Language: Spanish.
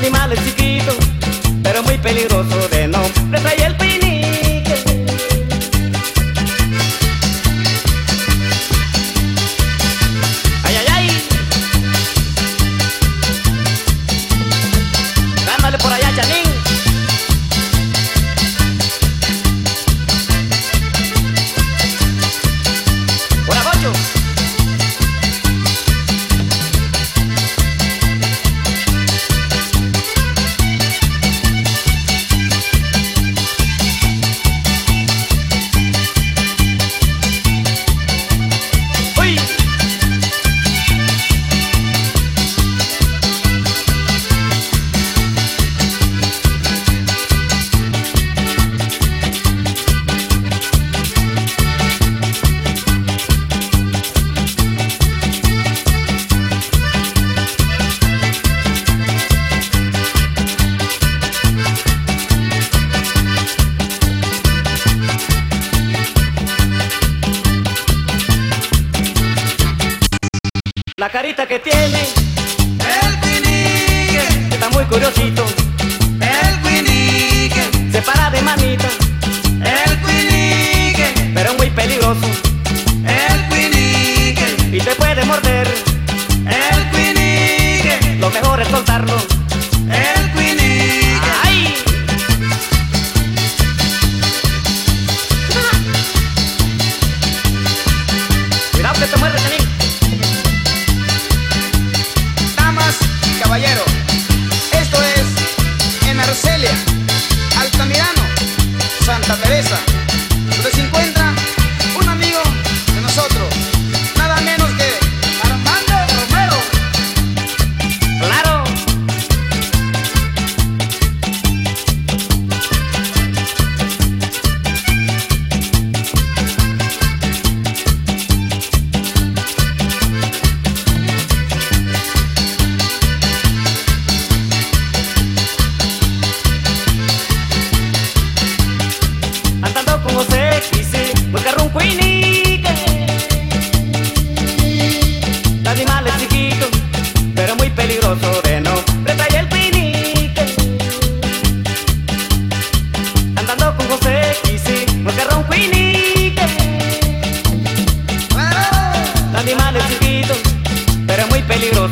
animales chiquitos, pero muy peligrosos. La carita que tiene, El quinique, está muy curiosito. el quinique, Se para de manita, el quinique, pero es muy peligroso. el quinique, Y te puede morder, el quinique, lo mejor es soltarlo. el quinique. ¡Ay! Cuidado que te muerde. Santa Teresa. animales chiquitos, pero muy peligrosos.